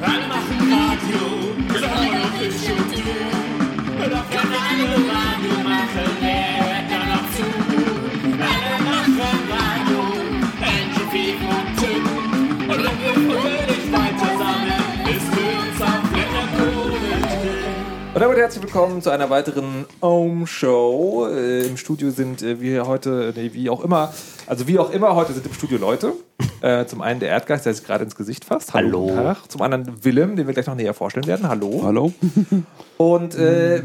Alle machen Radio, ist auch noch ich und du. Doch kann Radio machen, wer da noch zu? Alle machen Radio, Piep und Tim. Und wenn wir fröhlich weiter sammeln, ist für uns auch Und damit herzlich willkommen zu einer weiteren Ohm Show. Äh, Im Studio sind äh, wir heute, nee, wie auch immer, also wie auch immer, heute sind im Studio Leute. Äh, zum einen der Erdgeist, der sich gerade ins Gesicht fasst. Hallo. Tag. Zum anderen Willem, den wir gleich noch näher vorstellen werden. Hallo. Hallo? Und äh,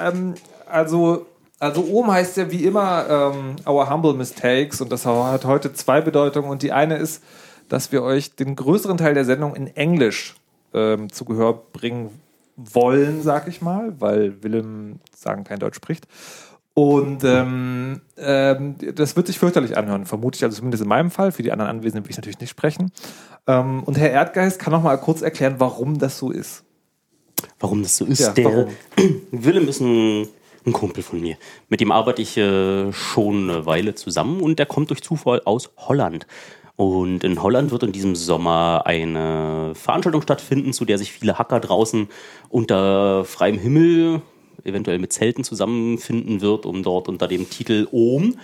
ähm, also, also Ohm heißt ja wie immer ähm, Our Humble Mistakes und das hat heute zwei Bedeutungen und die eine ist, dass wir euch den größeren Teil der Sendung in Englisch ähm, zu Gehör bringen wollen, sag ich mal, weil Willem sagen kein Deutsch spricht. Und ähm, ähm, das wird sich fürchterlich anhören, vermute ich, also zumindest in meinem Fall. Für die anderen Anwesenden will ich natürlich nicht sprechen. Ähm, und Herr Erdgeist kann noch mal kurz erklären, warum das so ist. Warum das so ist? Ja, der warum? Willem ist ein, ein Kumpel von mir. Mit dem arbeite ich äh, schon eine Weile zusammen und der kommt durch Zufall aus Holland. Und in Holland wird in diesem Sommer eine Veranstaltung stattfinden, zu der sich viele Hacker draußen unter freiem Himmel, eventuell mit Zelten zusammenfinden wird, um dort unter dem Titel OM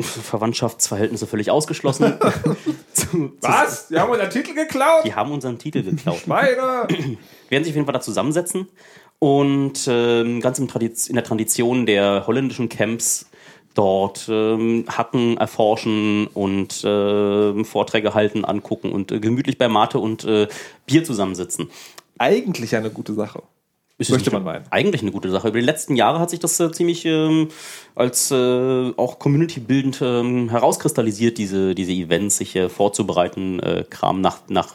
Verwandtschaftsverhältnisse völlig ausgeschlossen. zu, Was? Die haben unseren Titel geklaut? die haben unseren Titel geklaut. Meine! werden sich auf jeden Fall da zusammensetzen und ähm, ganz in der Tradition der holländischen Camps dort ähm, hacken, erforschen und ähm, Vorträge halten, angucken und äh, gemütlich bei Mate und äh, Bier zusammensitzen. Eigentlich eine gute Sache. Ist Möchte man meinen. Eigentlich eine gute Sache. Über die letzten Jahre hat sich das äh, ziemlich ähm, als äh, auch community-bildend ähm, herauskristallisiert, diese, diese Events, sich äh, vorzubereiten, äh, Kram nach, nach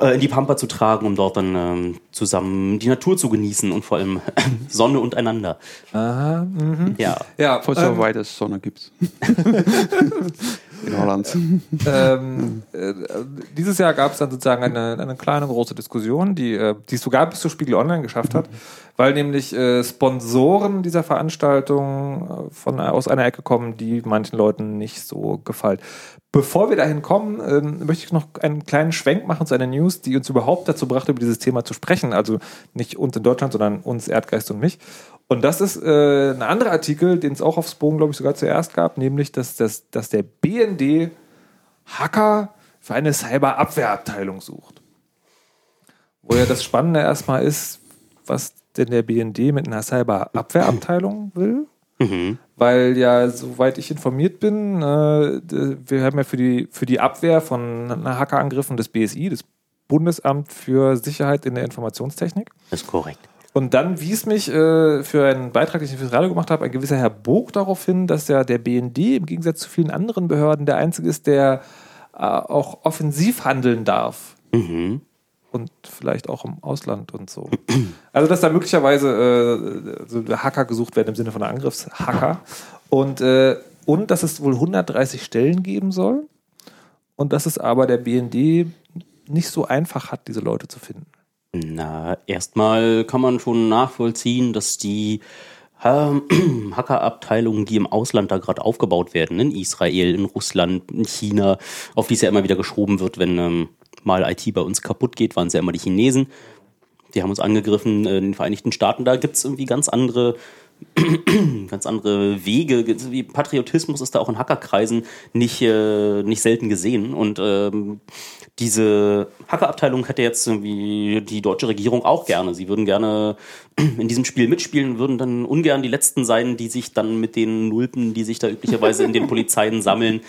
äh, in die Pampa zu tragen, um dort dann ähm, zusammen die Natur zu genießen und vor allem Sonne und einander. Aha, mhm. Ja. Ja, Vor so ähm, weit es Sonne gibt. In Holland. ähm, äh, dieses Jahr gab es dann sozusagen eine, eine kleine große Diskussion, die, äh, die es sogar bis zu Spiegel Online geschafft hat, weil nämlich äh, Sponsoren dieser Veranstaltung äh, von, aus einer Ecke kommen, die manchen Leuten nicht so gefallen. Bevor wir dahin kommen, ähm, möchte ich noch einen kleinen Schwenk machen zu einer News, die uns überhaupt dazu brachte, über dieses Thema zu sprechen. Also nicht uns in Deutschland, sondern uns, Erdgeist und mich. Und das ist äh, ein anderer Artikel, den es auch auf Spoon, glaube ich, sogar zuerst gab, nämlich, dass, dass, dass der BND Hacker für eine Cyberabwehrabteilung sucht. Wo ja das Spannende erstmal ist, was denn der BND mit einer Cyberabwehrabteilung will. Weil ja, soweit ich informiert bin, äh, wir haben ja für die, für die Abwehr von Hackerangriffen des BSI, das Bundesamt für Sicherheit in der Informationstechnik. Das ist korrekt. Und dann wies mich äh, für einen Beitrag, den ich fürs Radio gemacht habe, ein gewisser Herr Bog darauf hin, dass ja der BND im Gegensatz zu vielen anderen Behörden der einzige ist, der äh, auch offensiv handeln darf. Mhm. Und vielleicht auch im Ausland und so. Also, dass da möglicherweise äh, so Hacker gesucht werden im Sinne von Angriffshacker. Und, äh, und dass es wohl 130 Stellen geben soll. Und dass es aber der BND nicht so einfach hat, diese Leute zu finden. Na, erstmal kann man schon nachvollziehen, dass die ähm, Hackerabteilungen, die im Ausland da gerade aufgebaut werden, in Israel, in Russland, in China, auf die es ja immer wieder geschoben wird, wenn ähm, mal IT bei uns kaputt geht, waren es ja immer die Chinesen. Die haben uns angegriffen äh, in den Vereinigten Staaten. Da gibt es irgendwie ganz andere ganz andere Wege. Patriotismus ist da auch in Hackerkreisen nicht, äh, nicht selten gesehen. Und ähm, diese Hackerabteilung hätte jetzt irgendwie die deutsche Regierung auch gerne. Sie würden gerne in diesem Spiel mitspielen, würden dann ungern die Letzten sein, die sich dann mit den Nulpen, die sich da üblicherweise in den Polizeien sammeln,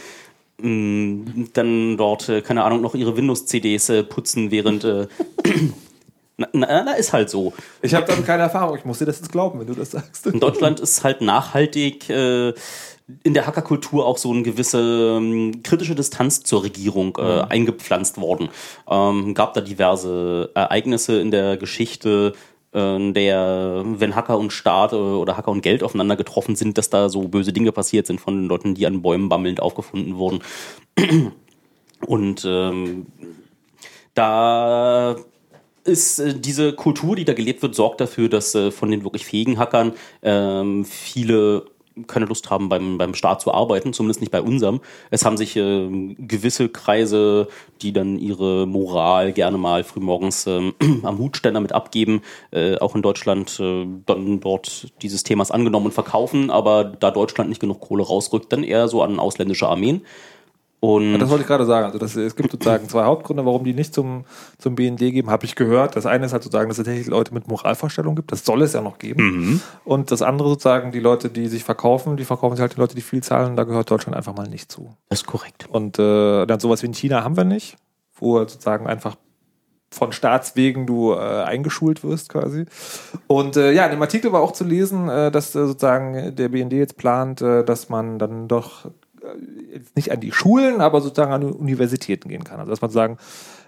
dann dort, äh, keine Ahnung, noch ihre Windows-CDs äh, putzen, während äh, na, na, na, ist halt so. Ich habe damit keine Erfahrung. Ich muss dir das jetzt glauben, wenn du das sagst. In Deutschland ist halt nachhaltig äh, in der Hackerkultur auch so eine gewisse ähm, kritische Distanz zur Regierung äh, eingepflanzt worden. Ähm, gab da diverse Ereignisse in der Geschichte, der, wenn Hacker und Staat äh, oder Hacker und Geld aufeinander getroffen sind, dass da so böse Dinge passiert sind von den Leuten, die an Bäumen bammelnd aufgefunden wurden. Und ähm, da ist äh, diese Kultur, die da gelebt wird, sorgt dafür, dass äh, von den wirklich fähigen Hackern ähm, viele keine Lust haben, beim, beim Staat zu arbeiten, zumindest nicht bei unserem. Es haben sich äh, gewisse Kreise, die dann ihre Moral gerne mal frühmorgens äh, am Hutständer mit abgeben, äh, auch in Deutschland äh, dann dort dieses Themas angenommen und verkaufen, aber da Deutschland nicht genug Kohle rausrückt, dann eher so an ausländische Armeen. Und Das wollte ich gerade sagen. Also das, es gibt sozusagen zwei Hauptgründe, warum die nicht zum, zum BND geben, habe ich gehört. Das eine ist halt sozusagen, dass es tatsächlich Leute mit Moralvorstellungen gibt. Das soll es ja noch geben. Und das andere sozusagen, die Leute, die sich verkaufen, die verkaufen sich halt die Leute, die viel zahlen. Da gehört Deutschland einfach mal nicht zu. das ist korrekt. Und äh, dann sowas wie in China haben wir nicht, wo halt sozusagen einfach von Staatswegen du äh, eingeschult wirst quasi. Und äh, ja, in dem Artikel war auch zu lesen, äh, dass äh, sozusagen der BND jetzt plant, äh, dass man dann doch nicht an die Schulen, aber sozusagen an Universitäten gehen kann. Also dass man sagen,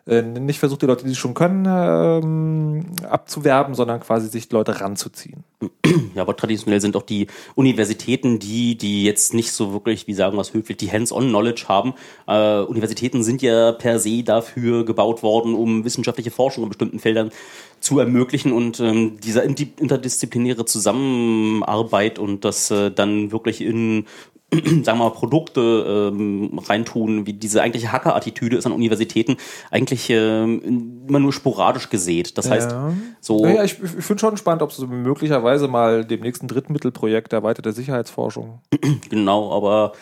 äh, nicht versucht, die Leute, die es schon können, ähm, abzuwerben, sondern quasi sich Leute ranzuziehen. Ja, aber traditionell sind auch die Universitäten die, die jetzt nicht so wirklich, wie sagen wir es höflich, die Hands-on-Knowledge haben. Äh, Universitäten sind ja per se dafür gebaut worden, um wissenschaftliche Forschung in bestimmten Feldern zu ermöglichen und ähm, dieser interdisziplinäre Zusammenarbeit und das äh, dann wirklich in sagen wir mal, Produkte ähm, reintun, wie diese eigentliche Hacker-Attitüde ist an Universitäten eigentlich ähm, immer nur sporadisch gesät. Das heißt, Ja. so Naja, ich, ich finde schon spannend, ob es so möglicherweise mal dem nächsten Drittmittelprojekt erweiterte Sicherheitsforschung. Genau, aber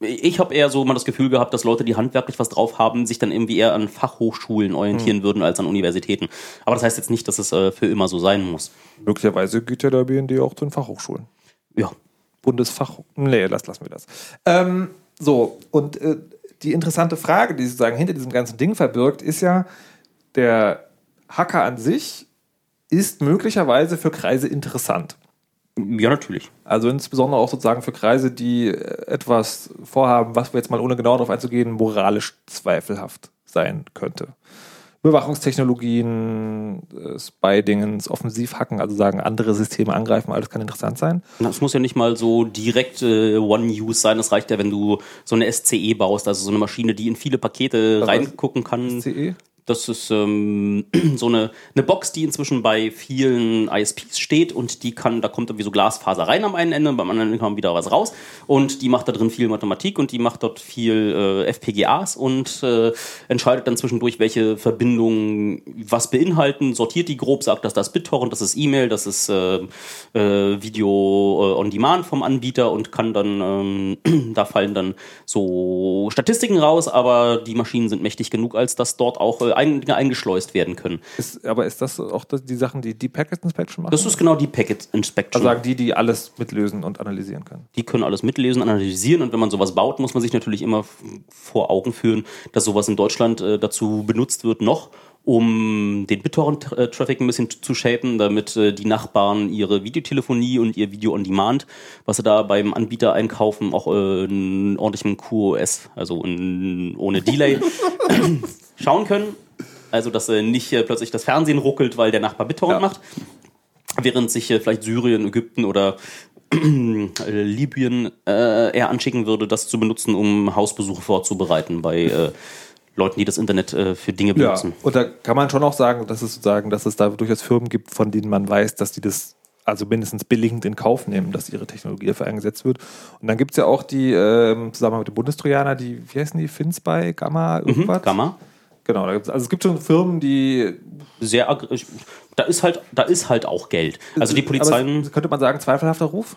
ich habe eher so mal das Gefühl gehabt, dass Leute, die handwerklich was drauf haben, sich dann irgendwie eher an Fachhochschulen orientieren würden als an Universitäten. Aber das heißt jetzt nicht, dass es äh, für immer so sein muss. Möglicherweise geht ja der BND auch zu den Fachhochschulen. Ja. Bundesfach. Nee, lass, lassen wir das. Ähm, so, und äh, die interessante Frage, die sozusagen hinter diesem ganzen Ding verbirgt, ist ja, der Hacker an sich ist möglicherweise für Kreise interessant. Ja, natürlich. Also insbesondere auch sozusagen für Kreise, die äh, etwas vorhaben, was wir jetzt mal ohne genau darauf einzugehen, moralisch zweifelhaft sein könnte. Überwachungstechnologien, äh, Spy-Dingens, Offensivhacken, also sagen, andere Systeme angreifen, alles kann interessant sein. Das muss ja nicht mal so direkt äh, One-Use sein. Es reicht ja, wenn du so eine SCE baust, also so eine Maschine, die in viele Pakete Was reingucken kann. CE? Das ist ähm, so eine, eine Box, die inzwischen bei vielen ISPs steht und die kann, da kommt irgendwie so Glasfaser rein am einen Ende, beim anderen Ende kommt wieder was raus und die macht da drin viel Mathematik und die macht dort viel äh, FPGAs und äh, entscheidet dann zwischendurch, welche Verbindungen was beinhalten, sortiert die grob, sagt, dass das BitTorrent, das ist E-Mail, das ist äh, äh, Video äh, on Demand vom Anbieter und kann dann, ähm, da fallen dann so Statistiken raus, aber die Maschinen sind mächtig genug, als dass dort auch äh, ein, eingeschleust werden können. Ist, aber ist das auch das, die Sachen, die die Packet Inspection machen? Das ist genau die Packet Inspection. also sagen die, die alles mitlösen und analysieren können. die können alles mitlesen, analysieren und wenn man sowas baut, muss man sich natürlich immer vor Augen führen, dass sowas in Deutschland äh, dazu benutzt wird noch, um den BitTorrent-Traffic ein bisschen zu shapen, damit äh, die Nachbarn ihre Videotelefonie und ihr Video on Demand, was sie da beim Anbieter einkaufen, auch äh, in ordentlichem QoS, also in, ohne Delay, schauen können. Also, dass äh, nicht äh, plötzlich das Fernsehen ruckelt, weil der Nachbar BitTorrent Ja. macht, während sich äh, vielleicht Syrien, Ägypten oder äh, Libyen äh, eher anschicken würde, das zu benutzen, um Hausbesuche vorzubereiten bei äh, Leuten, die das Internet äh, für Dinge Ja, benutzen. und da kann man schon auch sagen, dass es sozusagen, dass es da durchaus Firmen gibt, von denen man weiß, dass die das also mindestens billigend in Kauf nehmen, dass ihre Technologie dafür eingesetzt wird. Und dann gibt es ja auch die, ähm, zusammen mit dem Bundestrojaner, die, wie heißen die, Finspy, Gamma, irgendwas? Mhm, Gamma. Genau, also es gibt schon Firmen, die Sehr da ist halt, da ist halt auch Geld. Also die Polizei, Aber könnte man sagen, zweifelhafter Ruf?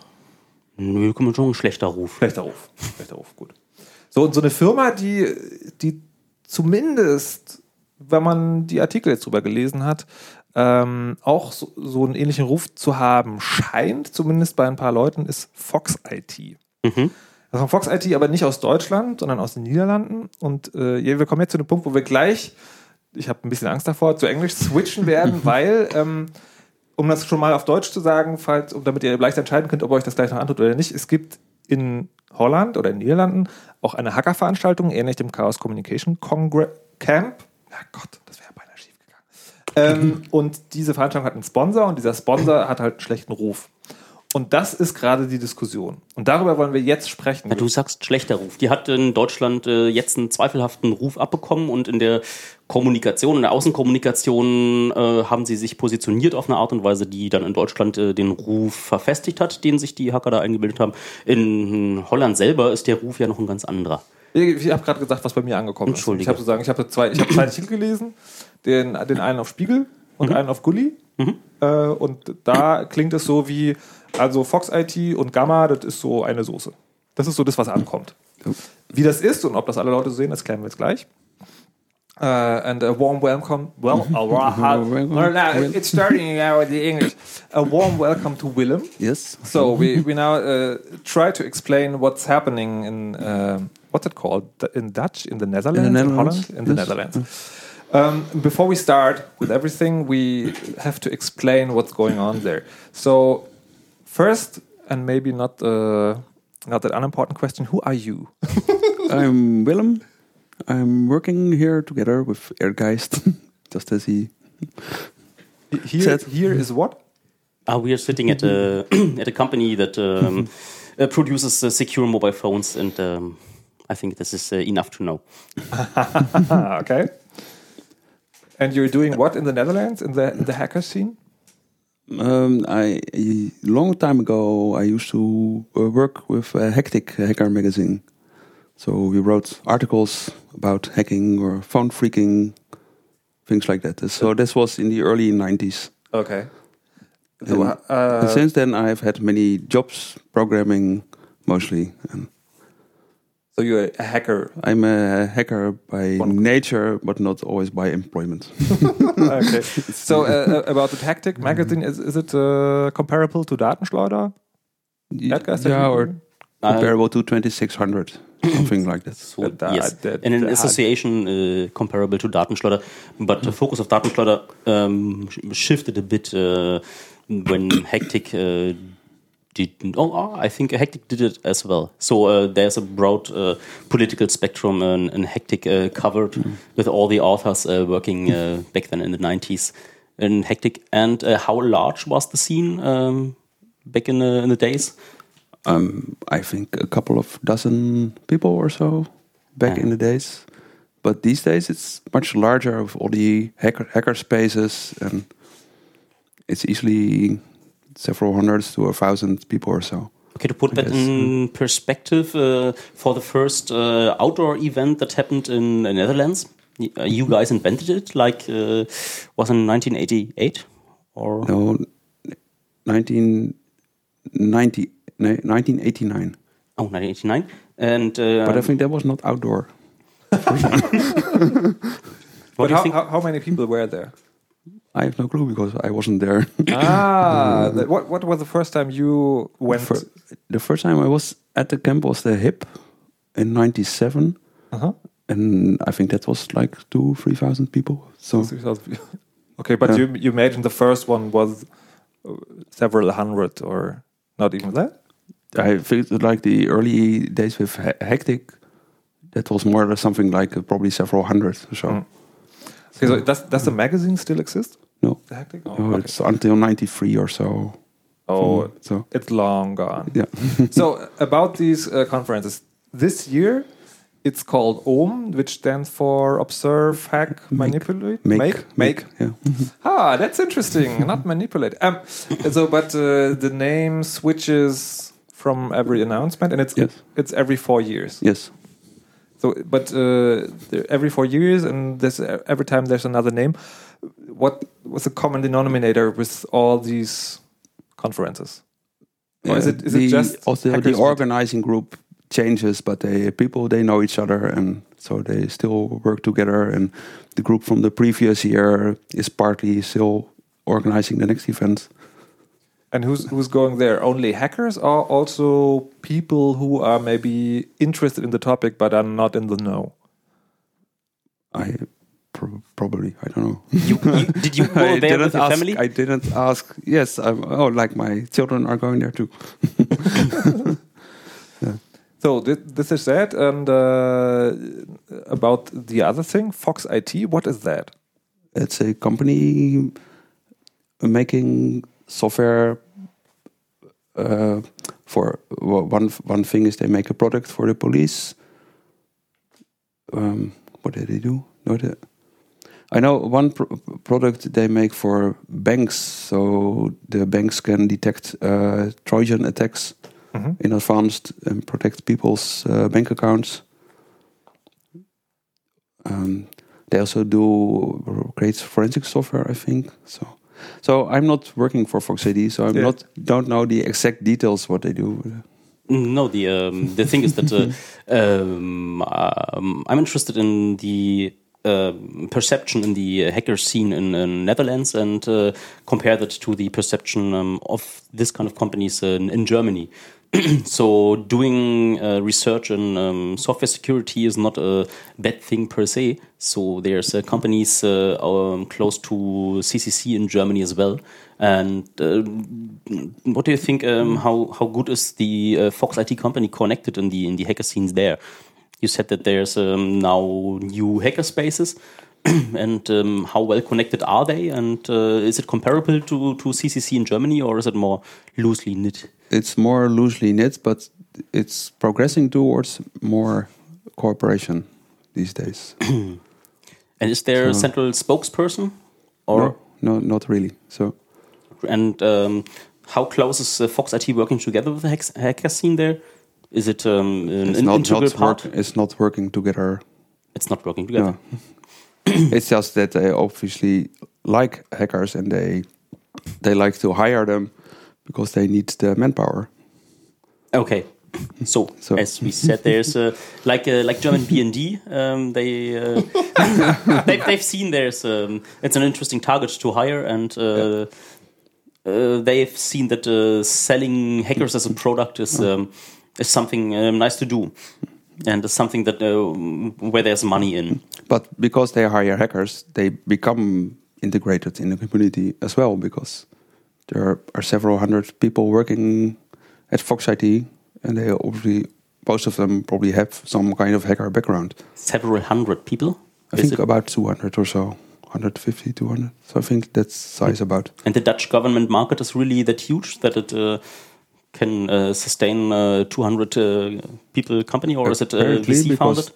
nö, kommt schon ein schlechter Ruf. Schlechter Ruf. Schlechter Ruf, gut. So, und so eine Firma, die, die zumindest, wenn man die Artikel jetzt drüber gelesen hat, ähm, auch so, so einen ähnlichen Ruf zu haben scheint, zumindest bei ein paar Leuten, ist Fox IT. Mhm. Also Fox IT aber nicht aus Deutschland, sondern aus den Niederlanden. Und äh, wir kommen jetzt zu dem Punkt, wo wir gleich, ich habe ein bisschen Angst davor, zu Englisch switchen werden, weil, ähm, um das schon mal auf Deutsch zu sagen, falls, um, damit ihr leicht entscheiden könnt, ob euch das gleich noch antut oder nicht, es gibt in Holland oder in den Niederlanden auch eine Hackerveranstaltung, ähnlich dem Chaos Communication Congre Camp. Ja Gott, das wäre beinahe schief gegangen. ähm, und diese Veranstaltung hat einen Sponsor und dieser Sponsor hat halt einen schlechten Ruf. Und das ist gerade die Diskussion. Und darüber wollen wir jetzt sprechen. Ja, du sagst schlechter Ruf. Die hat in Deutschland äh, jetzt einen zweifelhaften Ruf abbekommen und in der Kommunikation, in der Außenkommunikation äh, haben sie sich positioniert auf eine Art und Weise, die dann in Deutschland äh, den Ruf verfestigt hat, den sich die Hacker da eingebildet haben. In Holland selber ist der Ruf ja noch ein ganz anderer. Ich, ich habe gerade gesagt, was bei mir angekommen ist. Ich habe sozusagen, ich habe zwei, ich habe zwei Artikel gelesen, den, den einen auf Spiegel und einen auf Gully. Äh, und da klingt es so wie, also Fox IT und Gamma, das ist so eine Soße. Das ist so das, was ankommt. Wie das ist und ob das alle Leute sehen, das klären wir jetzt gleich. Uh, and a warm welcome. Well, a warm, no, no, it's starting now with the English. A warm welcome to Willem. Yes. So we, we now uh, try to explain what's happening in um what's it called in Dutch in the Netherlands, in, Netherlands, Holland, in the yes. Netherlands. Um, before we start with everything, we have to explain what's going on there. So first, and maybe not uh, not that unimportant question, who are you? I'm Willem. I'm working here together with Erdgeist, just as he. Here, Said- here is what? Uh, we are sitting at a at a company that um, uh, produces uh, secure mobile phones, and um, I think this is uh, enough to know. Okay. And you're doing what in the Netherlands in the in the hacker scene? Um, I a long time ago I used to uh, work with uh, Hack-Tic Hacker magazine. So we wrote articles about hacking or phone freaking, things like that. So this was in the early 90s. Okay. And, uh, and since then I've had many jobs programming mostly. And so you're a hacker. I'm a hacker by One- nature, but not always by employment. okay. So uh, about the Hack-Tic magazine, is, is it uh, comparable to Datenschleuder? Erdgeist, have yeah, or Uh, comparable to 2600, something like that. So, That- that- yes, that- and an that- association uh, comparable to Datenschleuder, but the focus of Datenschleuder um, sh- shifted a bit uh, when Hack-Tic uh, did. Oh, oh, I think Hack-Tic did it as well. So uh, there's a broad uh, political spectrum, and, and Hack-Tic uh, covered with all the authors uh, working uh, back then in the 90s in Hack-Tic. And uh, how large was the scene um, back in the, in the days? Um, I think a couple of dozen people or so back Yeah. in the days. But these days it's much larger with all the hacker, hacker spaces and it's easily several hundreds to a thousand people or so. Okay, to put that Yes. in perspective, uh, for the first uh, outdoor event that happened in the Netherlands, uh, you guys invented it, like uh, was in 1988 or No, 1990, no, 1989. oh 1989, and uh, But I think that was not outdoor. But how, think? how, how many people were there? I have no clue because I wasn't there. ah, that- what what was the first time you went? Fir- the first time I was at the camp was the HIP in 97. uh-huh. And I think that was like two, 3,000 people. So 6,000 okay, but Yeah. you you imagine the first one was uh, several hundred or not even that? I think like the early days with he- Hack-Tic, that was more or less something like uh, probably several hundred or so. Mm. Okay, so does does the magazine still exist? No, The Hack-Tic? Oh, no okay. it's until 93 or so. oh so it's long gone. yeah. so about these uh, conferences this year it's called ohm which stands for observe hack manipulate Make, make, Yeah. ah that's interesting not manipulate um, so but uh, the name switches from every announcement and it's Yes. it's every four years Yes. so but uh, every four years and there's every time there's another name what was the common denominator with all these conferences Or is it- is it the, just also the organizing group changes, but the people they know each other, and so they still work together. And the group from the previous year is partly still organizing the next event. And who's who's going there? Only hackers, or also people who are maybe interested in the topic but are not in the know? I pro- probably I don't know. You, you, did you go I there didn't with your ask. family? I didn't ask. Yes, I'm, oh, like my children are going there too. So this, this is that, and uh, about the other thing, Fox IT. What is that? It's a company making software uh, for well, one one thing is they make a product for the police. Um, what did they do? No, they, I know one pro product they make for banks, so the banks can detect uh, Trojan attacks Mhm. in advance and protect people's uh, bank accounts. Um, they also do great forensic software, I think. So, so I'm not working for Fox IT, so I'm Yeah. not don't know the exact details what they do. No, the um, the thing is that uh, um, um, I'm interested in the um perception in the hacker scene in, in Netherlands and uh, compare that to the perception um, of this kind of companies in, in Germany. so doing uh, research in um, software security is not a bad thing per se. So there's uh, companies uh, um, close to CCC in Germany as well. And uh, what do you think? Um, how how good is the uh, Fox IT company connected in the in the hacker scenes there? You said that there's um, now new hacker spaces. and um, how well connected are they? And uh, is it comparable to, to CCC in Germany, or is it more loosely knit? It's more loosely knit, but it's progressing towards more cooperation these days. And is there a central spokesperson? Or no, no, not really. So and um, how close is uh, Fox IT working together with the hack- hacker scene there? Is it um, an, not, integral not part? work, It's not working together. It's not working together. No. it's just that they obviously like hackers and they they like to hire them because they need the manpower. Okay. So, So- as we said, there's uh, like uh, like German BND. Um, they uh, they've, they've seen there's um, it's an interesting target to hire, and uh, uh, they've seen that uh, selling hackers as a product is um, is something um, nice to do, and is something that uh, where there's money in. But because they hire hackers, they become integrated in the community as well because there are several hundred people working at Fox IT and they obviously most of them probably have some kind of hacker background. Several hundred people. I Is think it- about 200 or so, 150, 200. So I think that's size about. And the Dutch government market is really that huge that it uh, can uh, sustain a 200 uh, people company, or is it uh, VC founded?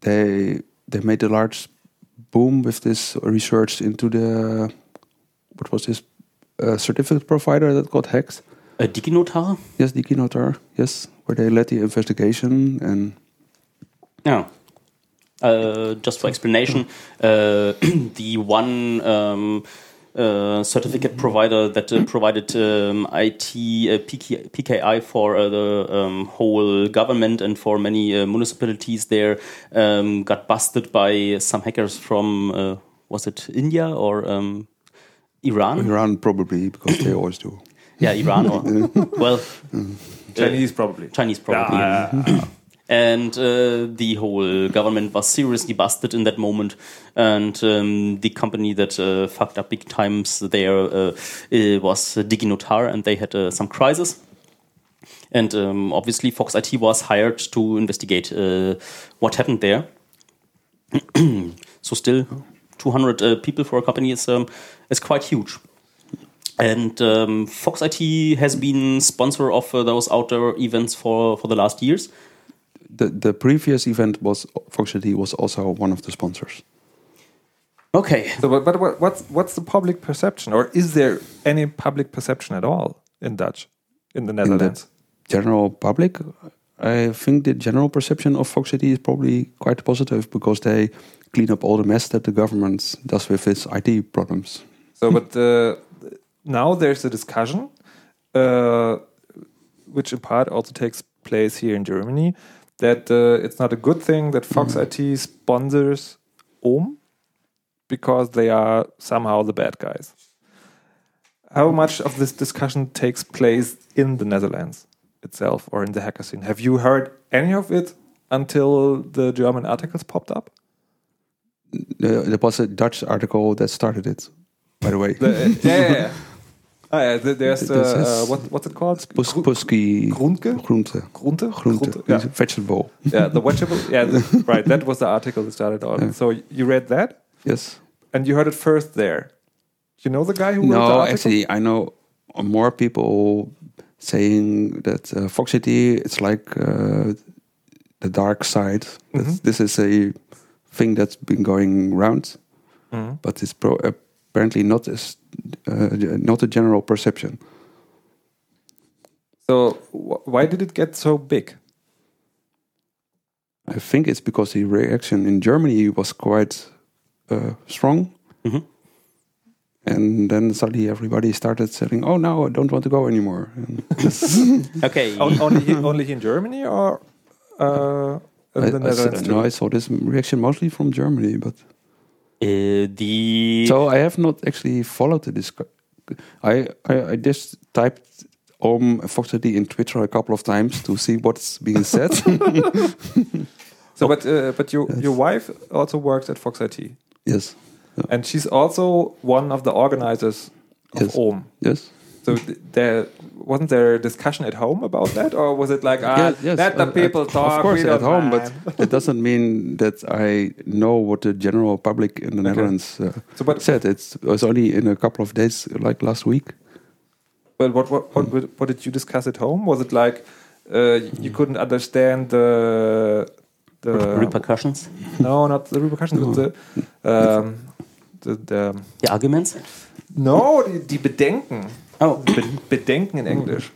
They they made a large boom with this research into the what was this uh, certificate provider that got hacked. A DigiNotar? Yes, Keynote yes, where they led the investigation and Yeah. Uh, just for explanation, uh, the one um, uh, certificate provider that uh, provided um, IT uh, PK, PKI for uh, the um, whole government and for many uh, municipalities there um, got busted by some hackers from uh, was it India or um, Iran? Iran probably because they always do. Yeah, Iran or well, Chinese probably. Chinese probably. Yeah. And uh, the whole government was seriously busted in that moment. And um, the company that uh, fucked up big times there uh, was DigiNotar, and they had uh, some crisis. And um, obviously, Fox IT was hired to investigate uh, what happened there. so, still, 200 uh, people for a company is um, is quite huge. And um, Fox IT has been sponsor of those outdoor events for, for the last years. The the previous event was Fox IT was also one of the sponsors. Okay. So, but, but what, what's what's the public perception, or is there any public perception at all in Dutch, in the In the Netherlands? general public, I think the general perception of Fox IT is probably quite positive because they clean up all the mess that the government does with its IT problems. So, but uh, now there's a discussion, uh, which in part also takes place here in Germany, that uh, it's not a good thing that Fox IT sponsors OHM because they are somehow the bad guys. How much of this discussion takes place in the Netherlands itself or in the hacker scene? Have you heard any of it until the German articles popped up? Uh, there was a Dutch article that started it, by the way. The, yeah, yeah, yeah. Oh, yeah, th- there's the, This uh, is- what, what's it called? Pus, Gro- Puski Groente? Groente. Groente? Groente. Yeah. Vegetable. yeah, the vegetable. Yeah, the, right. That was the article that started on. Yeah. So you read that Yes. and you heard it first there. You know the guy who wrote the No, actually, I know more people saying that uh, Fox IT it's like uh, the dark side. That this is a thing that's been going around, but it's pro- apparently not as uh, not a general perception. So wh- why did it get so big? I think it's because the reaction in Germany was quite uh, strong. And then suddenly everybody started saying, "Oh no, I don't want to go anymore." Okay. Only only in Germany or uh, in I, the I s- Netherlands? no. I saw this reaction mostly from Germany, but Uh, the so I have not actually followed the discussion. I, I I just typed "om Fox IT" in Twitter a couple of times to see what's being said. So, but uh, but your your wife also works at Fox IT, yes, and she's also one of the organizers of Yes. OHM. yes. So th- there wasn't there a discussion at home about that, or was it like ah, Yeah, yes, let the uh, people at- talk? Of course, at home, mind. but it doesn't mean that I know what the general public in the Netherlands uh, So, but- said. It's, it was only in a couple of days, like last week. But what what what, what, what did you discuss at home? Was it like uh, you couldn't understand the the repercussions, no, not the repercussions, but the um, the, the the arguments. no, die, die Bedenken. Oh, Be Bedenken in English.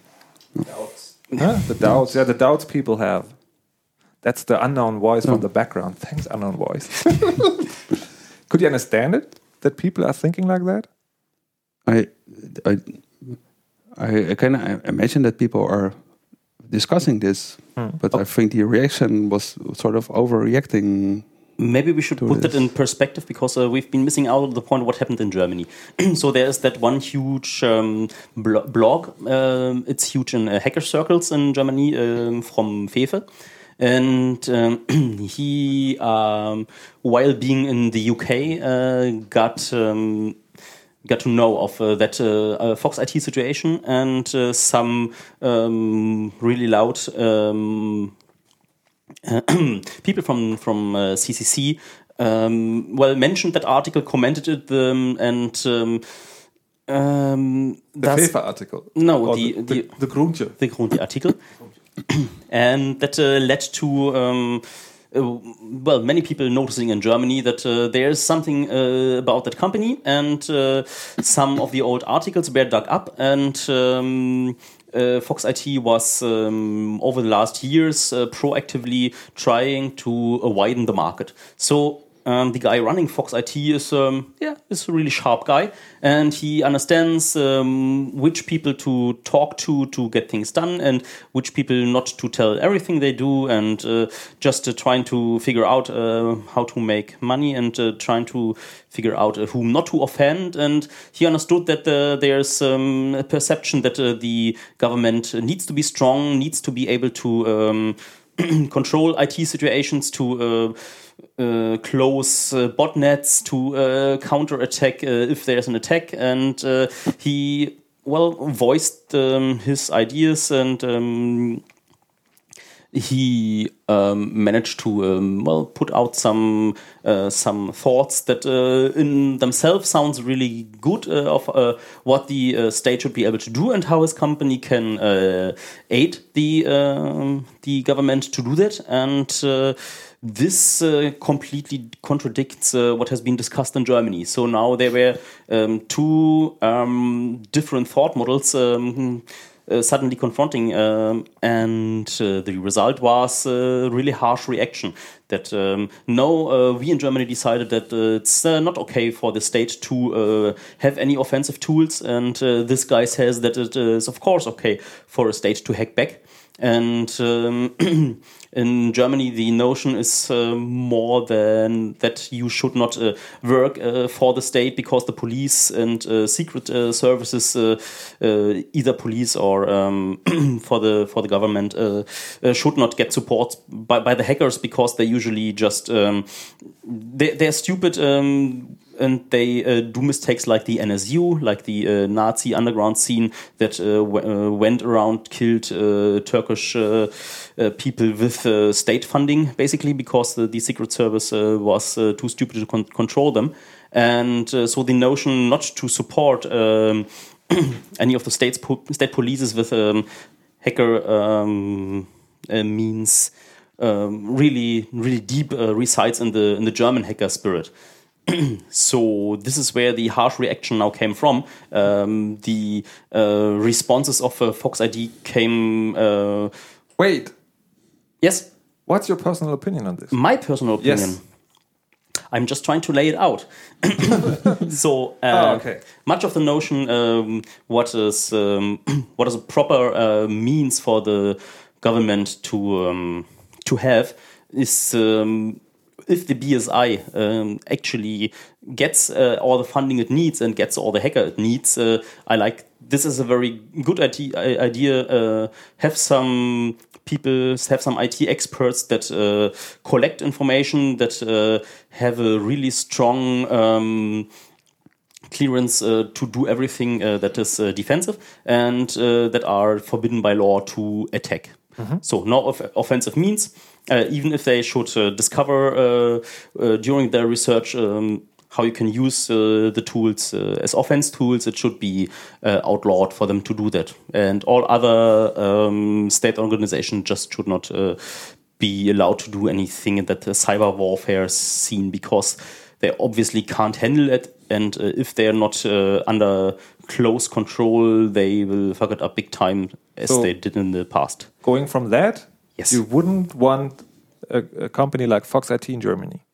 Huh? The doubts, yeah, the doubts people have. That's the unknown voice from the background. Thanks, unknown voice. Could you understand it? That people are thinking like that? I, I, I, I can imagine that people are discussing this, Hmm. but I think the reaction was sort of overreacting. Maybe we should put that in perspective because uh, we've been missing out on the point of what happened in Germany. so there's that one huge um, blo- blog. Um, it's huge in uh, hacker circles in Germany um, from Fefe. And um, he, um, while being in the UK, uh, got um, got to know of uh, that uh, uh, Fox IT situation and uh, some um, really loud um, people from from uh, CCC um, well mentioned that article, commented it, um, and um, um, The Fefe article. No, the- the, the- the, the Groentje. the Grunde-Artikel. and that uh, led to, um, uh, well, many people noticing in Germany that uh, there's something uh, about that company, and uh, some of the old articles were dug up, and um, uh, Fox IT was um, over the last years uh, proactively trying to uh, widen the market. So um, the guy running Fox IT is um, yeah is a really sharp guy, and he understands um, which people to talk to to get things done, and which people not to tell everything they do, and uh, just uh, trying to figure out uh, how to make money and uh, trying to figure out uh, whom not to offend. And he understood that uh, there's um, a perception that the government needs to be strong, needs to be able to um, control IT situations, to close uh, botnets, to uh, counter attack uh, if there's an attack. And uh, he, well, voiced um, his ideas and um, he um, managed to um, well put out some uh, some thoughts that uh, in themselves sounds really good uh, of uh, what the uh, state should be able to do and how his company can uh, aid the um, the government to do that and. Uh, this uh, completely contradicts uh, what has been discussed in Germany. So now there were um, two um, different thought models um, uh, suddenly confronting, um, and uh, the result was a really harsh reaction. That um, no, uh, we in Germany decided that uh, it's uh, not okay for the state to uh, have any offensive tools, and uh, this guy says that it is of course okay for a state to hack back. And um, in Germany, the notion is uh, more than that you should not uh, work uh, for the state because the police and uh, secret uh, services, uh, either police or um, for the for the government, should not get support by, by the hackers because they usually just um, they, they're stupid. And they uh, do mistakes like the NSU, like the uh, Nazi underground scene that uh, uh, went around, killed uh, Turkish uh, people with state funding, basically because the, the Secret Service was too stupid to con- control them. And so the notion not to support um, any of the states po- state polices with um, hacker um, means um, really really deep resides in the in the German hacker spirit. so this is where the harsh reaction now came from. Um, the uh, responses of uh, Fox IT came. Uh, Wait, yes, what's your personal opinion on this? my personal opinion. Yes. I'm just trying to lay it out. so uh, Oh, okay. much of the notion, um, what is um, what is a proper uh, means for the government to um, to have is um, if the BSI um, actually gets uh, all the funding it needs and gets all the hacker it needs. Uh, I like this is a very good idea. idea uh, have some people have some IT experts that uh, collect information that uh, have a really strong um, clearance uh, to do everything uh, that is uh, defensive and uh, that are forbidden by law to attack. So no off- offensive means, even if they should uh, discover uh, uh, during their research um, how you can use uh, the tools uh, as offense tools, it should be uh, outlawed for them to do that. And all other um, state organizations just should not uh, be allowed to do anything in that cyber warfare scene because they obviously can't handle it. And uh, if they are not uh, under close control, they will fuck it up big time as So- they did in the past. Going from that, Yes. you wouldn't want a, a company like Fox IT in Germany.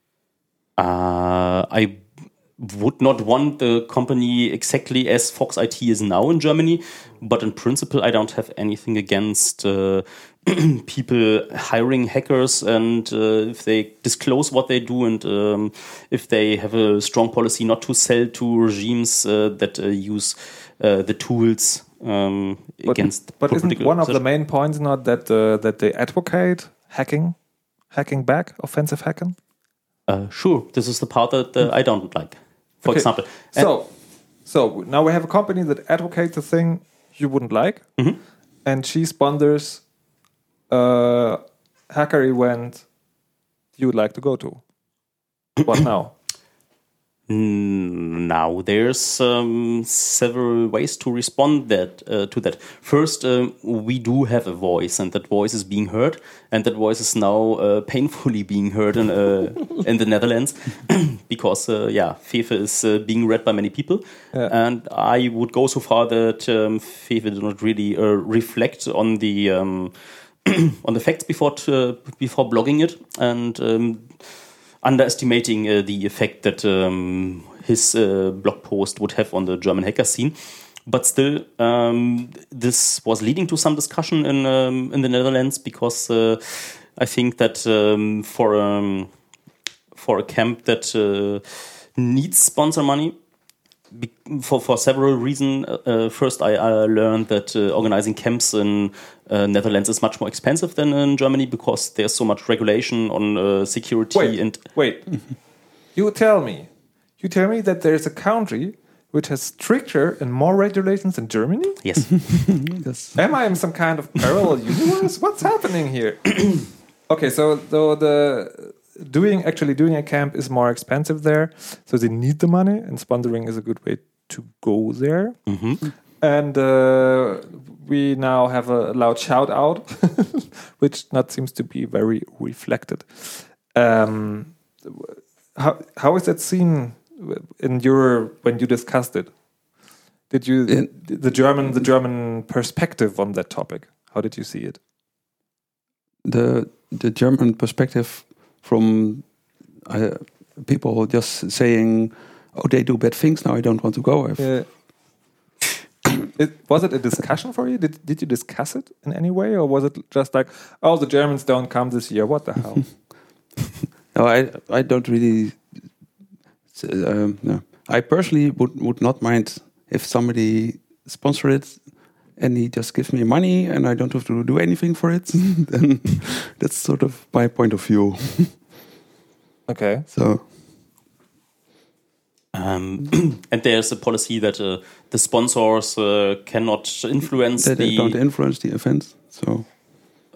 Uh, I would not want the company exactly as Fox IT is now in Germany, but in principle, I don't have anything against uh, people hiring hackers and uh, if they disclose what they do and um, if they have a strong policy not to sell to regimes uh, that uh, use uh, the tools um, But, against but isn't one of the main points not that uh, that they advocate hacking, hacking back, offensive hacking? Uh, sure, this is the part that uh, I don't like. For Okay, example, And- So, so now we have a company that advocates a thing you wouldn't like, Mhm. and she sponsors a hacker event you would like to go to. What now? Now, there's um, several ways to respond that uh, to that. First, um, we do have a voice, and that voice is being heard, and that voice is now uh, painfully being heard in uh, in the Netherlands because, uh, yeah, Fefe is uh, being read by many people, Yeah. and I would go so far that um, Fefe did not really uh, reflect on the. Um, on the facts before before blogging it, and um, underestimating uh, the effect that um, his uh, blog post would have on the German hacker scene. But still, um, this was leading to some discussion in um, in the Netherlands because uh, I think that um, for um, for a camp that uh, needs sponsor money, for for several reasons. Uh, first, I, I learned that uh, organizing camps in uh, Netherlands is much more expensive than in Germany because there's so much regulation on uh, security Wait, and wait. you tell me, you tell me that there's a country which has stricter and more regulations than Germany? yes, That's Am I in some kind of parallel universe? What's happening here? okay, so so the doing actually doing a camp is more expensive there, so they need the money, and sponsoring is a good way to go there. And uh, we now have a loud shout out, which not seems to be very reflected. Um, how how is that seen in your when you discussed it? Did you In- the German the German perspective on that topic? How did you see it? the the German perspective from uh, people just saying, "Oh, they do bad things now. I don't want to go." I've, Uh, it, was it a discussion for you? Did did you discuss it in any way, or was it just like, oh, the Germans don't come this year? What the hell? No, I I don't really. Um, no, I personally would would not mind if somebody sponsored it, and he just gives me money, and I don't have to do anything for it. then that's sort of my point of view. okay. So um, and there's a policy that uh, the sponsors uh, cannot influence they, they the don't influence the event. So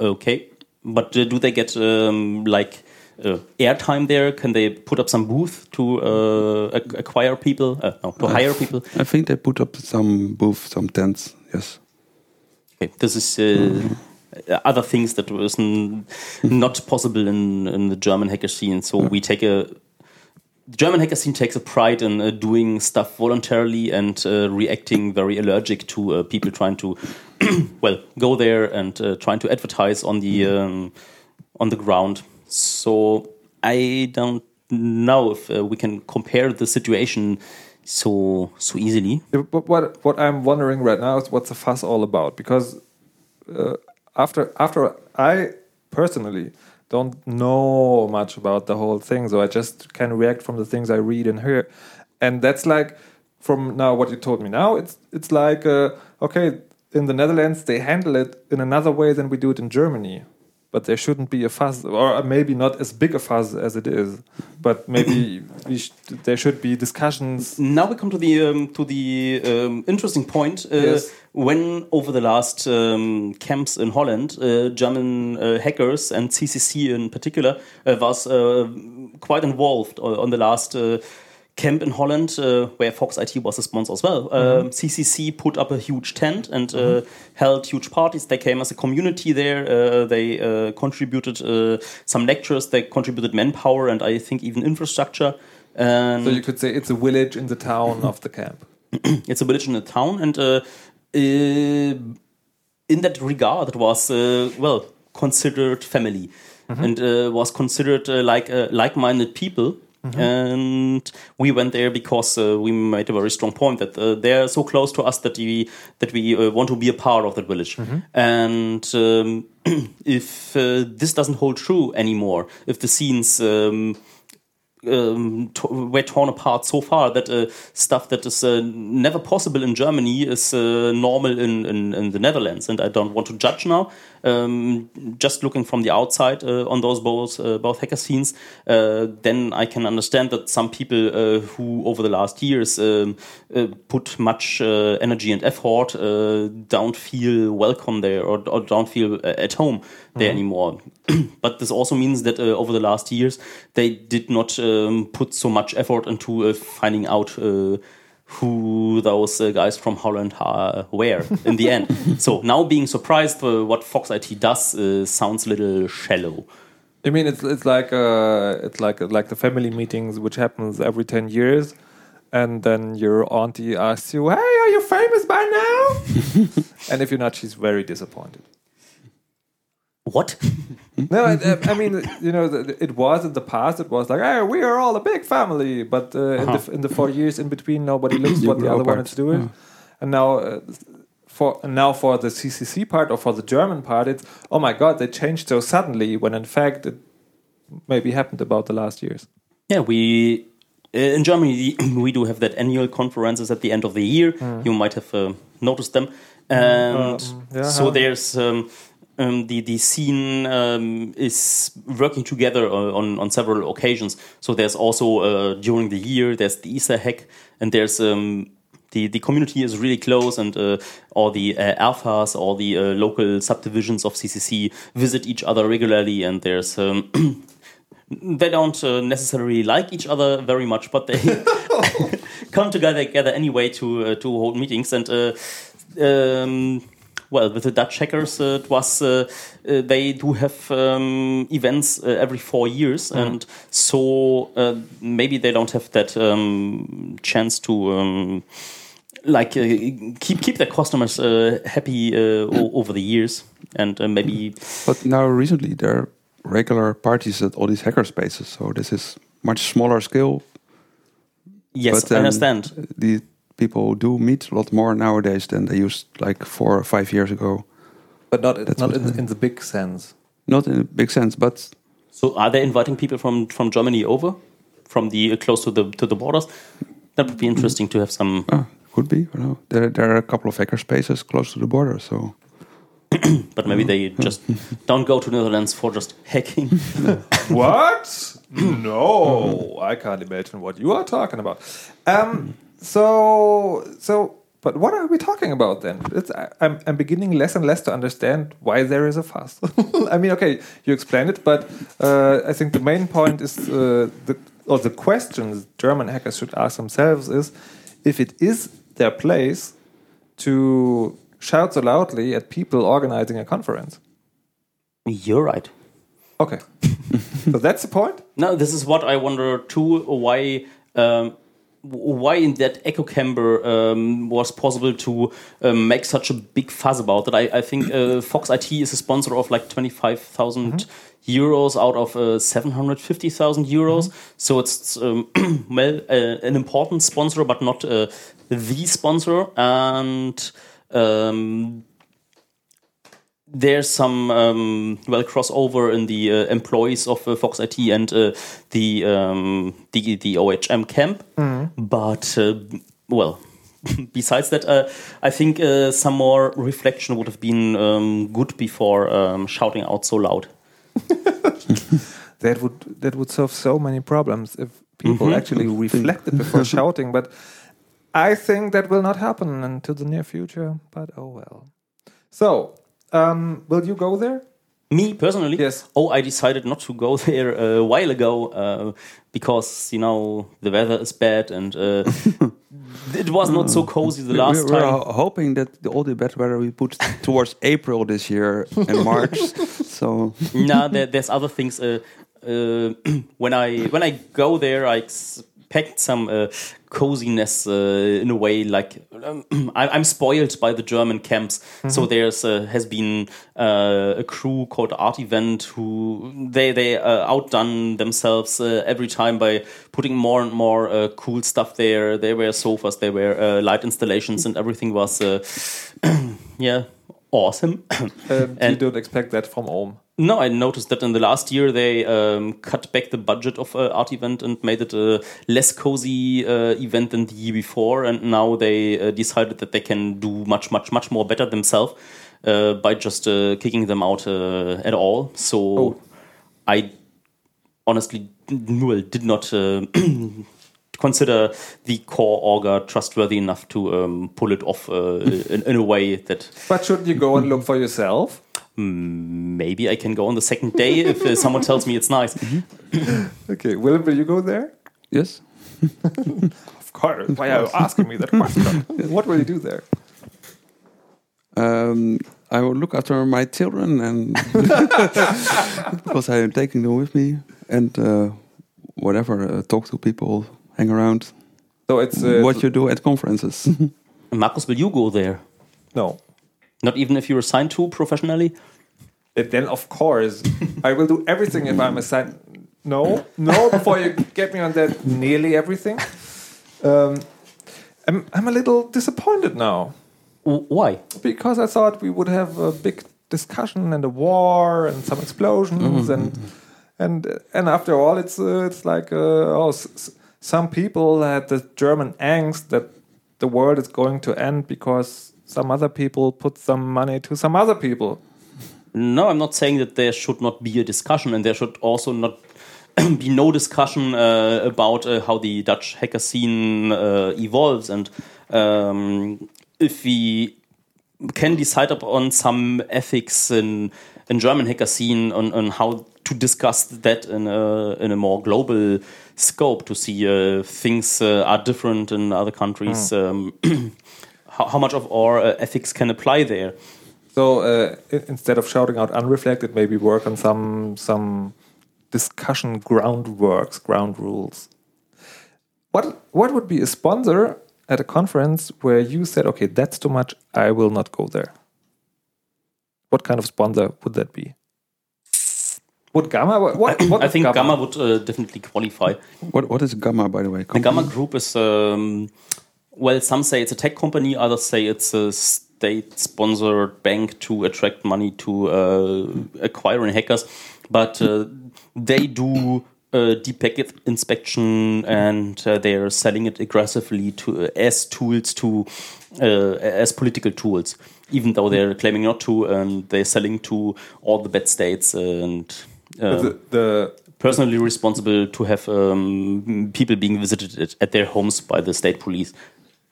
Okay, but uh, do they get um, like uh, airtime there? Can they put up some booth to uh, acquire people, uh, no, to hire people? I think they put up some booth, some tents. Yes. Okay, this is uh, other things that was not possible in, in the German hacker scene. So we take a the German hacker scene takes a pride in uh, doing stuff voluntarily and uh, reacting very allergic to uh, people trying to, well, go there and uh, trying to advertise on the um, on the ground. So I don't know if uh, we can compare the situation so so easily. But what what I'm wondering right now is what's the fuss all about? Because uh, after after I personally don't know much about the whole thing, so I just can react from the things I read and hear, and that's like from now what you told me now. It's it's like uh, okay, in the Netherlands they handle it in another way than we do it in Germany. But there shouldn't be a fuss, or maybe not as big a fuss as it is. But maybe we sh- there should be discussions now we come to the um, to the um, interesting point. Uh, Yes. When over the last um, camps in Holland, uh, German uh, hackers and CCC in particular uh, was uh, quite involved uh, on the last. Camp in Holland, uh, where Fox IT was a sponsor as well. Um, CCC put up a huge tent and uh, held huge parties. They came as a community there. Uh, they uh, contributed uh, some lectures. They contributed manpower and I think even infrastructure. And So you could say it's a village in the town of the camp. it's a village in the town, and in that regard, it was uh, well considered family, and uh, was considered uh, like uh, like-minded people. And we went there because uh, we made a very strong point that uh, they're so close to us that we that we uh, want to be a part of that village. And um, if uh, this doesn't hold true anymore, if the scenes um, um, to- were torn apart so far that uh, stuff that is uh, never possible in Germany is uh, normal in, in, in the Netherlands. And I don't want to judge now. Um, just looking from the outside uh, on those both uh, both hacker scenes, uh, then I can understand that some people uh, who over the last years um, uh, put much uh, energy and effort uh, don't feel welcome there or, or don't feel at home there anymore. but this also means that uh, over the last years they did not um, put so much effort into uh, finding out uh, who those uh, guys from Holland are, were in the end. so now being surprised uh, what Fox IT does uh, sounds a little shallow. I mean, it's it's like uh, it's like like the family meetings which happens every ten years, and then your auntie asks you, "Hey, are you famous by now?" and if you're not, she's very disappointed. What? No, I, I mean, you know, it was in the past. It was like, "Hey, we are all a big family," but uh, in, the, in the four years in between, nobody looks what the other apart. one is doing, and now. Uh, for now for the CCC part or for the German part, it's oh my god, they changed so suddenly when in fact it maybe happened about the last years. Yeah, we uh, in Germany we do have that annual conferences at the end of the year. You might have uh, noticed them, and yeah, so how- there's um, um, the the scene um, is working together uh, on on several occasions. So there's also uh, during the year there's the Easterhegg, and there's um, the, the community is really close, and uh, all the uh, Erfas, all the uh, local subdivisions of CCC visit each other regularly, and there's um, they don't uh, necessarily like each other very much, but they come together, together anyway to to hold meetings. And um, well, with the Dutch hackers, uh, it was uh, uh, they do have um, events uh, every four years, and so uh, maybe they don't have that um, chance to. Um, like uh, keep keep their customers uh, happy uh, over the years, and uh, maybe But now recently there are regular parties at all these hacker spaces, so this is much smaller scale. yes, I understand. The people do meet a lot more nowadays than they used like four or five years ago. But not That's not in, I- in the big sense. Not in a big sense, but So are they inviting people from from Germany over, from the uh, close to the to the borders? That would be interesting to have some. ah, could be. You know, there there are a couple of hacker spaces close to the border, so But maybe they just don't go to Netherlands for just hacking. What? no, I can't imagine what you are talking about. Um, so, so but what are we talking about then? It's, I, I'm, I'm beginning less and less to understand why there is a fuss. I mean, okay, you explained it, but uh, I think the main point is uh, the or the questions German hackers should ask themselves is if it is their place to shout so loudly at people organizing a conference. You're right. Okay, so that's the point. No, this is what I wonder too. Why, um, why in that echo chamber um, was possible to um, make such a big fuss about it? I, I think uh, Fox IT is a sponsor of like twenty five euros out of uh, seven hundred fifty thousand euros. So it's um, well uh, an important sponsor, but not uh, the sponsor. And um, there's some um, well crossover in the uh, employees of uh, Fox IT and uh, the, um, the the OHM camp, but uh, well. Besides that, uh, I think uh, some more reflection would have been um, good before um, shouting out so loud. That would that would solve so many problems if people actually reflected before shouting. But I think that will not happen until the near future. But oh well. So, um, will you go there? Me personally, Yes. Oh, I decided not to go there a while ago uh, because you know the weather is bad and uh, it was not so cozy the last we, we're time. ho- hoping that the, all the bad weather we put towards April this year and March. so nah, there, there's other things. Uh, uh, when I when I go there, I expect some uh, coziness uh, in a way. Like um, I, I'm spoiled by the German camps, so there's uh, has been uh, a crew called Art Event who they they uh, outdone themselves uh, every time by putting more and more uh, cool stuff there. There were sofas, there were uh, light installations, and everything was uh, yeah awesome. Um, you don't expect that from OHM. No, I noticed that in the last year they um, cut back the budget of uh, Art Event and made it a less cozy uh, event than the year before. And now they uh, decided that they can do much, much, much more better themselves uh, by just uh, kicking them out uh, at all. So Oh. I honestly well, did not uh, consider the core auger trustworthy enough to um, pull it off uh, in, in a way that But shouldn't you go and look for yourself? maybe I can go on the second day if uh, someone tells me it's nice. Okay, Willem, will you go there? yes, Of course. Why are you asking me that question? what will you do there? um, I will look after my children and because I am taking them with me and uh, whatever, uh, talk to people, hang around. So it's uh, what you do at conferences. Marcus, will you go there? no. Not even if you're assigned to professionally? And then of course I will do everything if I'm assigned. No, no. Before you get me on that, nearly everything. Um, I'm I'm a little disappointed now Why? because I thought we would have a big discussion and a war and some explosions and and and after all, it's uh, it's like uh, oh, s- s- some people had the German angst that the world is going to end because some other people put some money to some other people. No, I'm not saying that there should not be a discussion, and there should also not be no discussion uh, about uh, how the Dutch hacker scene uh, evolves and um, if we can decide upon some ethics in in German hacker scene on, on how to discuss that in a in a more global scope to see uh, things uh, are different in other countries. Um, how, how much of our uh, ethics can apply there? So uh, instead of shouting out unreflected, maybe work on some some discussion groundworks, ground rules. What what would be a sponsor at a conference where you said, okay, that's too much, I will not go there? What kind of sponsor would that be? Would Gamma? What? what what I think Gamma, would uh, definitely qualify. what What is Gamma, by the way? The Gamma Group is, um, well, some say it's a tech company, others say it's a state-sponsored bank to attract money to uh, acquiring hackers, but uh, they do. Uh, deep packet inspection and uh, they're selling it aggressively to uh, as tools to uh, as political tools even though they're claiming not to and they're selling to all the bad states and uh, the, the personally responsible to have um, people being visited at, their homes by the state police.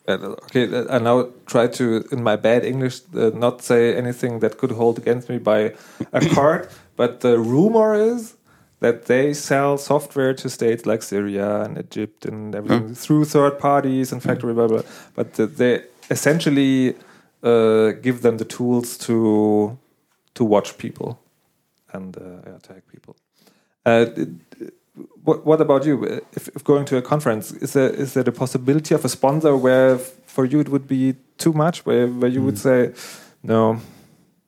Uh, okay, uh, I now try to, in my bad English, uh, not say anything that could hold against me by a card. But the rumor is that they sell software to states like Syria and Egypt and everything through third parties and factory blah blah. But they essentially uh, give them the tools to to watch people and uh, attack people. Uh, what, what about you? If, if going to a conference, is there is there the possibility of a sponsor where for you it would be too much, where where you would say, no,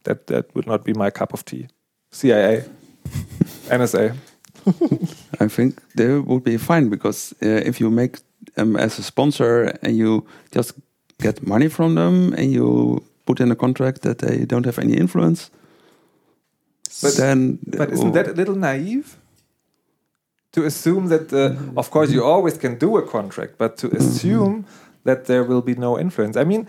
that that would not be my cup of tea. CIA, NSA. I think they would be fine because uh, if you make them as a sponsor and you just get money from them and you put in a contract that they don't have any influence, But- then But isn't that a little naive? To assume that, uh, of course, you always can do a contract, but to assume that there will be no influence. I mean,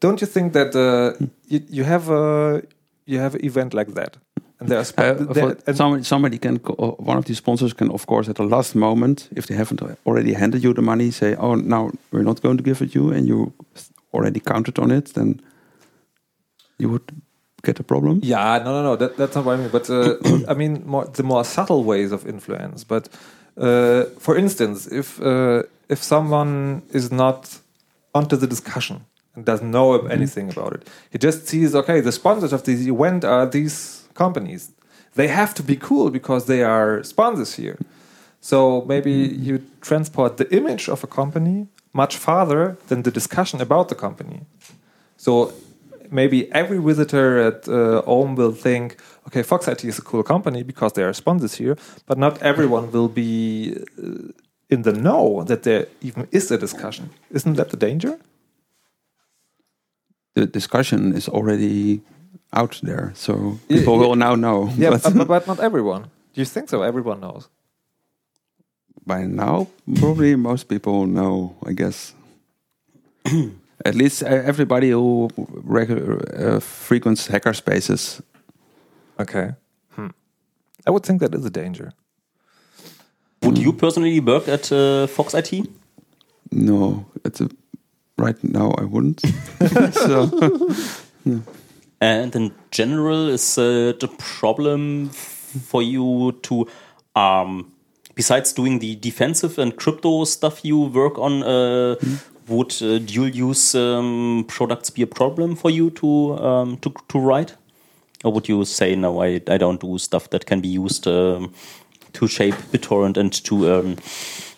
don't you think that uh, you, you have a you have an event like that, and there are Uh, there- and- somebody, somebody can, uh, one of these sponsors can, of course, at the last moment, if they haven't already handed you the money, say, "Oh, now we're not going to give it you," and you already counted on it, then you would get a problem. Yeah, no, no, no. That, that's not what I mean. But uh, I mean more the more subtle ways of influence. But uh, for instance, if uh, if someone is not onto the discussion and doesn't know anything about it, he just sees okay, the sponsors of this event are these companies. They have to be cool because they are sponsors here. So maybe you transport the image of a company much farther than the discussion about the company. So maybe every visitor at uh, OHM will think, okay, Fox IT is a cool company because they are sponsors here, but not everyone will be uh, in the know that there even is a discussion. Isn't that the danger? The discussion is already out there, so Yeah, people yeah. will now know. Yeah, But but, but not everyone. Do you think so? Everyone knows. by now, probably most people know, I guess. At least uh, everybody who uh, frequents hacker spaces. Okay. Hmm. I would think that is a danger. Would you personally work at uh, Fox IT? No, it's a, right now I wouldn't. so And in general, is uh, the problem for you to, um, besides doing the defensive and crypto stuff you work on, uh, would uh, dual use um, products be a problem for you to um, to to write, or would you say no? I I don't do stuff that can be used um, to shape BitTorrent and to um,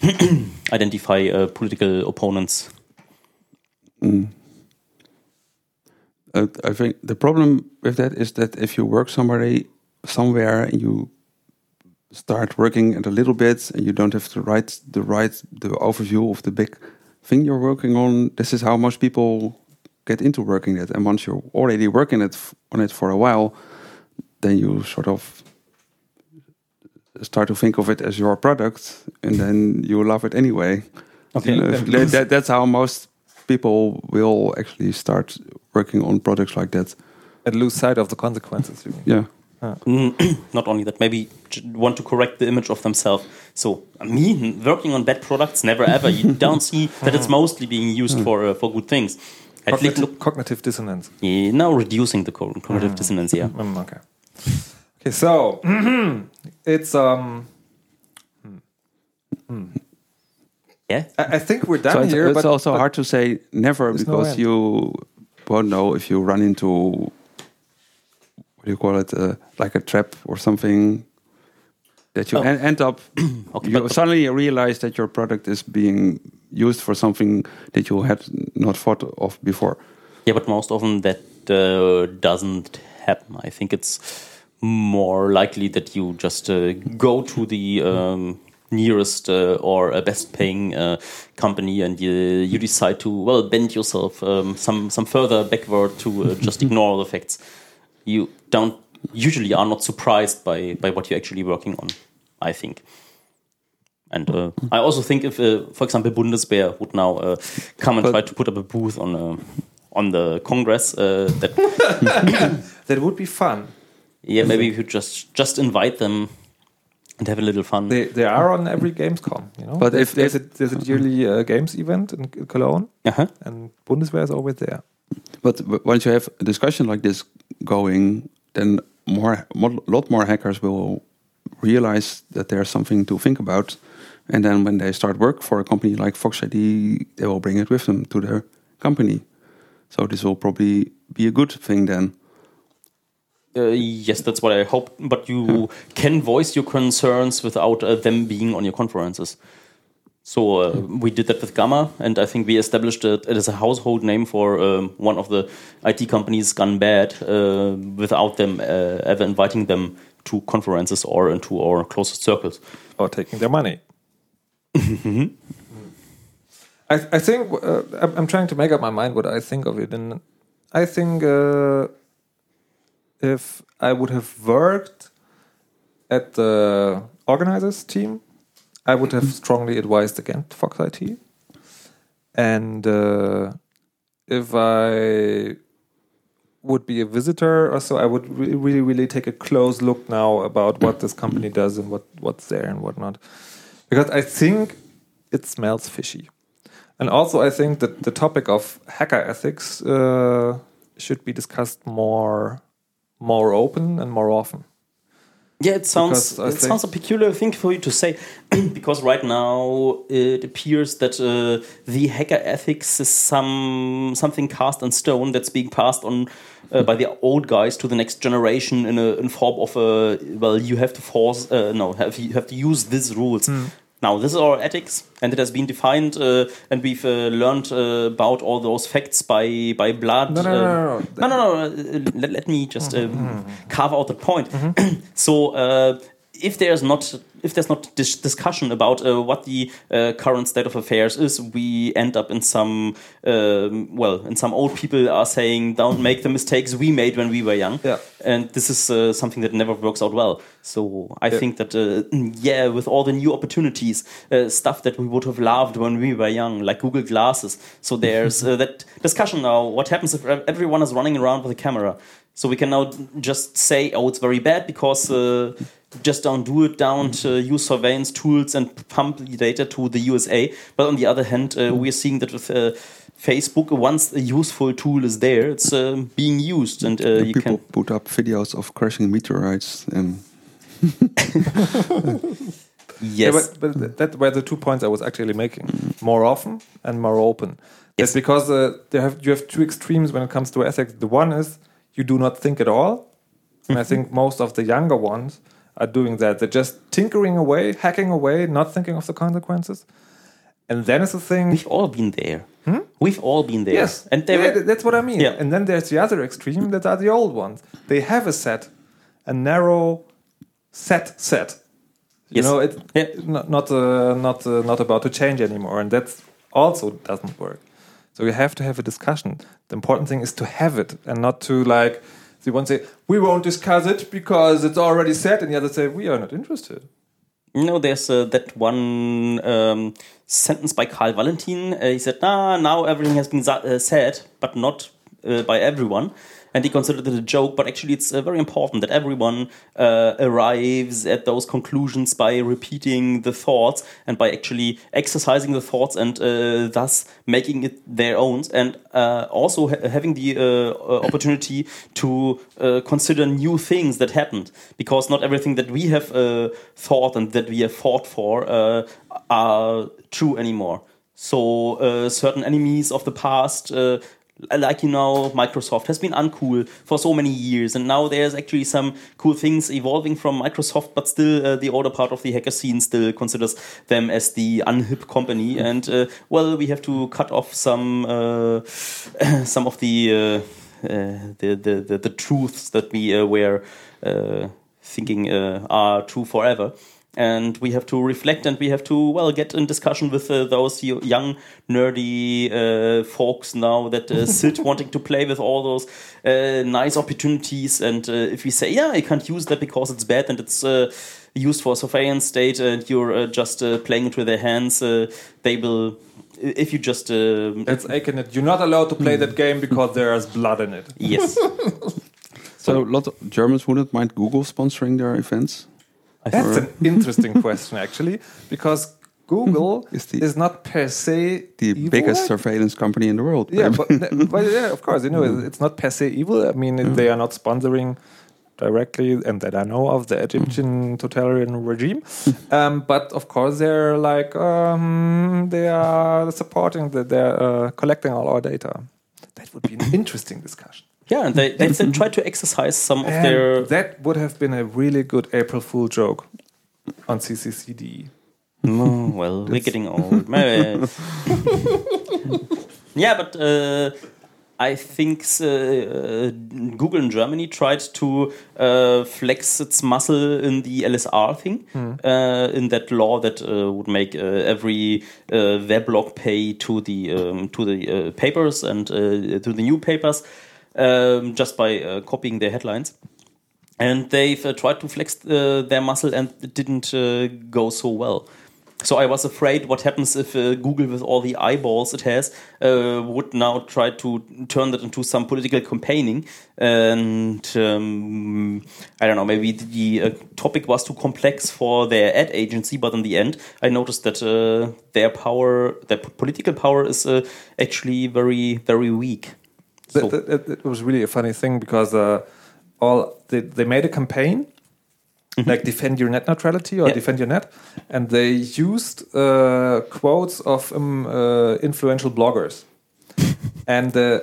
identify uh, political opponents. uh, I think the problem with that is that if you work somebody somewhere and you start working at a little bit and you don't have to write the right the overview of the big thing you're working on, this is how most people get into working it. And once you're already working it on it for a while, then you sort of start to think of it as your product, and then you love it anyway. Okay. You know, that, that- that's how most people will actually start working on projects like that. And lose sight of the consequences. You mean? Yeah. Mm, not only that, maybe want to correct the image of themselves. So me working on bad products, never ever. You don't see that it's mostly being used for uh, for good things. At least Cognitive, look, cognitive dissonance. yeah, now reducing the co- cognitive dissonance. Yeah. Mm, okay. Okay, so it's um. Yeah. I, I think we're done So it's, here, it's but also but- hard to say never There's no because end. you won't know if you run into what do you call it, uh, like a trap or something that you Oh. en- end up. Okay, you but- suddenly realize that your product is being used for something that you had not thought of before. Yeah, but most often that uh, doesn't happen. I think it's more likely that you just uh, go to the um, nearest uh, or uh, best paying uh, company and you, you decide to well bend yourself um, some some further backward to uh, just ignore all the facts. You don't usually are not surprised by by what you're actually working on. I think. And uh, I also think if, uh, for example, Bundeswehr would now uh, come and But- try to put up a booth on uh, on the Congress, uh, that that would be fun. yeah, maybe you could just just invite them and have a little fun. They they are on every Gamescom, you know. But if- there's a there's a yearly uh, games event in Cologne, uh-huh. and Bundeswehr is always there. But w- once you have a discussion like this going, then more, a lot more hackers will realize that there's something to think about, and then when they start work for a company like Fox IT, they will bring it with them to their company. So this will probably be a good thing then. Uh, yes, that's what I hope. But you can voice your concerns without uh, them being on your conferences. So uh, we did that with Gamma, and I think we established it, it as a household name for um, one of the IT companies gone bad uh, without them uh, ever inviting them to conferences or into our closest circles. or taking their money. I, I think uh, I'm, I'm trying to make up my mind what I think of it, and I think uh, if I would have worked at the organizers team, I would have strongly advised against Fox IT, and uh, if I would be a visitor or so, I would re- really, really take a close look now about what this company does and what, what's there and whatnot. Because I think it smells fishy. And also, I think that the topic of hacker ethics uh, should be discussed more, more open and more often. Yeah, it sounds it sounds a peculiar thing for you to say, because right now it appears that uh, the hacker ethics is some something cast in stone that's being passed on uh, by the old guys to the next generation in a in form of a well, you have to force uh, no have you have to use these rules. Hmm. Now this is our ethics, and it has been defined, uh, and we've uh, learned uh, about all those facts by by blood. No, no, no, no, no. no, no, no, uh, Let, let me just um, Mm-hmm. carve out the point. so, uh, if there's not if there's not dis- discussion about uh, what the uh, current state of affairs is, we end up in some um, well, and some old people are saying, "Don't make the mistakes we made when we were young." Yeah. and this is uh, something that never works out well. So I Yeah. think that uh, yeah, with all the new opportunities, uh, stuff that we would have loved when we were young, like Google Glasses. So there's uh, that discussion now. What happens if everyone is running around with a camera? So we can now just say, oh, it's very bad because uh, just don't do it. Don't uh, use surveillance tools and pump the data to the USA. But on the other hand, uh, we are seeing that with uh, Facebook, once a useful tool is there, it's uh, being used, and uh, And you people can. put up videos of crashing meteorites and Yes. Yeah, but, but that were the two points I was actually making. More often and more open. Yes. because uh, there have, you have two extremes when it comes to ethics. The one is you do not think at all. And I think most of the younger ones are doing that. They're just tinkering away, hacking away, not thinking of the consequences. And then it's a thing. We've all been there. We've all been there. Yes, And they yeah, were, that's what I mean. Yeah. And then there's the other extreme that are the old ones. They have a set, a narrow set set. You Yes. know, it Yeah. not not uh, not uh, not about to change anymore, and that also doesn't work. So you have to have a discussion. The important thing is to have it, and not to like. The one say we won't discuss it because it's already said, and the other say we are not interested. No, there's uh, that one um, sentence by Karl Valentin. Uh, he said, "Nah, now everything has been uh, said, but not uh, by everyone." And he considered it a joke, but actually, it's uh, very important that everyone uh, arrives at those conclusions by repeating the thoughts and by actually exercising the thoughts and uh, thus making it their own, and uh, also ha- having the uh, uh, opportunity to consider new things that happened, because not everything that we have thought and that we have fought for are true anymore. So certain enemies of the past. Like you know, Microsoft has been uncool for so many years, and now there's actually some cool things evolving from Microsoft, but still uh, the older part of the hacker scene still considers them as the unhip company, and uh, well, we have to cut off some uh, some of the, uh, uh, the, the the the truths that we uh, were uh, thinking uh, are true forever and we have to reflect and we have to well get in discussion with uh, those young nerdy uh, folks now that uh, sit wanting to play with all those uh, nice opportunities and uh, if we say yeah i can't use that because it's bad and it's uh, used for surveillance state and you're uh, just uh, playing it with their hands uh, they will if you just uh, That's Akenet. You're not allowed to play that game because there's blood in it. yes so a lot of Germans wouldn't mind Google sponsoring their events. That's an interesting question, actually, because Google Is the- is not per se The biggest surveillance company in the world. Yeah, but, but yeah, of course, you know, it's not per se evil. I mean, they are not sponsoring directly, and that I know of the Egyptian totalitarian regime. um, but of course, they're like um, they are supporting that they're uh, collecting all our data. That would be an interesting discussion. Yeah, and they, they then try to exercise some of And their. that would have been a really good April Fool joke on CCCD. Oh, well, we're getting old. Maybe. yeah, but uh, I think uh, Google in Germany tried to uh, flex its muscle in the LSR thing, uh, in that law that uh, would make uh, every uh, weblog pay to the um, to the uh, papers and uh, to the newspapers um, just by uh, copying their headlines and they've uh, tried to flex uh, their muscle and it didn't uh, go so well. So I was afraid what happens if uh, Google, with all the eyeballs it has, uh, would now try to turn that into some political campaigning. And um, I don't know, maybe the uh, topic was too complex for their ad agency, but in the end, I noticed that uh, their power, their political power, is actually very, very weak. So, That, that, that was really a funny thing because uh, all they, they made a campaign like defend your net neutrality or Yeah. defend your net, and they used uh, quotes of um, uh, influential bloggers, and uh,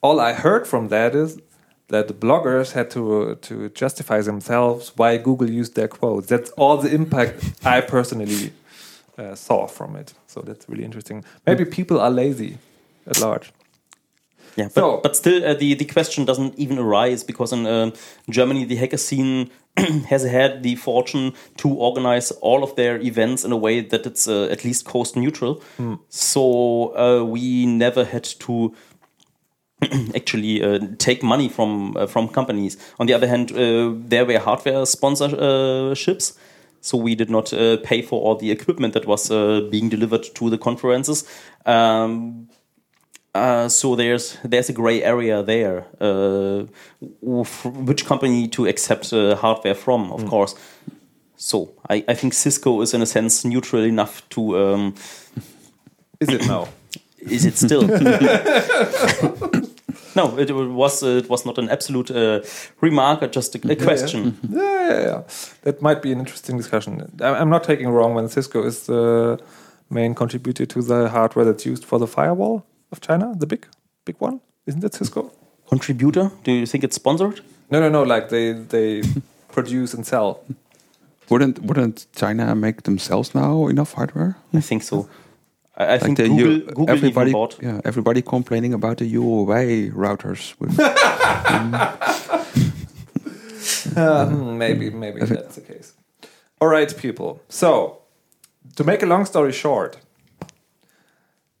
all I heard from that is that the bloggers had to to justify themselves why Google used their quotes. That's all the impact I personally uh, saw from it. So that's really interesting. Maybe people are lazy at large. Yeah, but, So- but still, uh, the the question doesn't even arise because in um, Germany, the hacker scene has had the fortune to organize all of their events in a way that it's uh, at least cost neutral. So uh, we never had to actually uh, take money from uh, from companies. On the other hand, uh, there were hardware sponsorships. So we did not uh, pay for all the equipment that was uh, being delivered to the conferences. Um, uh, so there's there's a gray area there. Uh, which company to accept uh, hardware from, of course. So I, I think Cisco is in a sense neutral enough to. Um, Is it now? is it still? no, it was uh, it was not an absolute uh, remark, uh, just a, a question. Yeah, yeah, yeah. That might be an interesting discussion. I'm not taking wrong when Cisco is the main contributor to the hardware that's used for the firewall of China, the big, big one. Isn't that Cisco? Contributor? Do you think it's sponsored? No, no, no. Like they they produce and sell. wouldn't wouldn't China make themselves now enough hardware? I think so. I, I think the Google, U- Google everybody, even bought. yeah, everybody complaining about the Huawei routers. With, Hmm, maybe, maybe that's the case. All right, people. So, to make a long story short,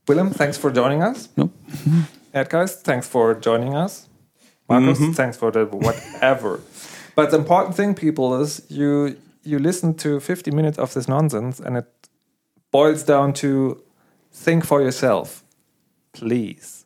Willem, thanks for joining us. no, Edgeist, thanks for joining us. Marcus, mm-hmm. thanks for the whatever. but the important thing, people, is you you listen to 50 minutes of this nonsense, and it boils down to think for yourself, please.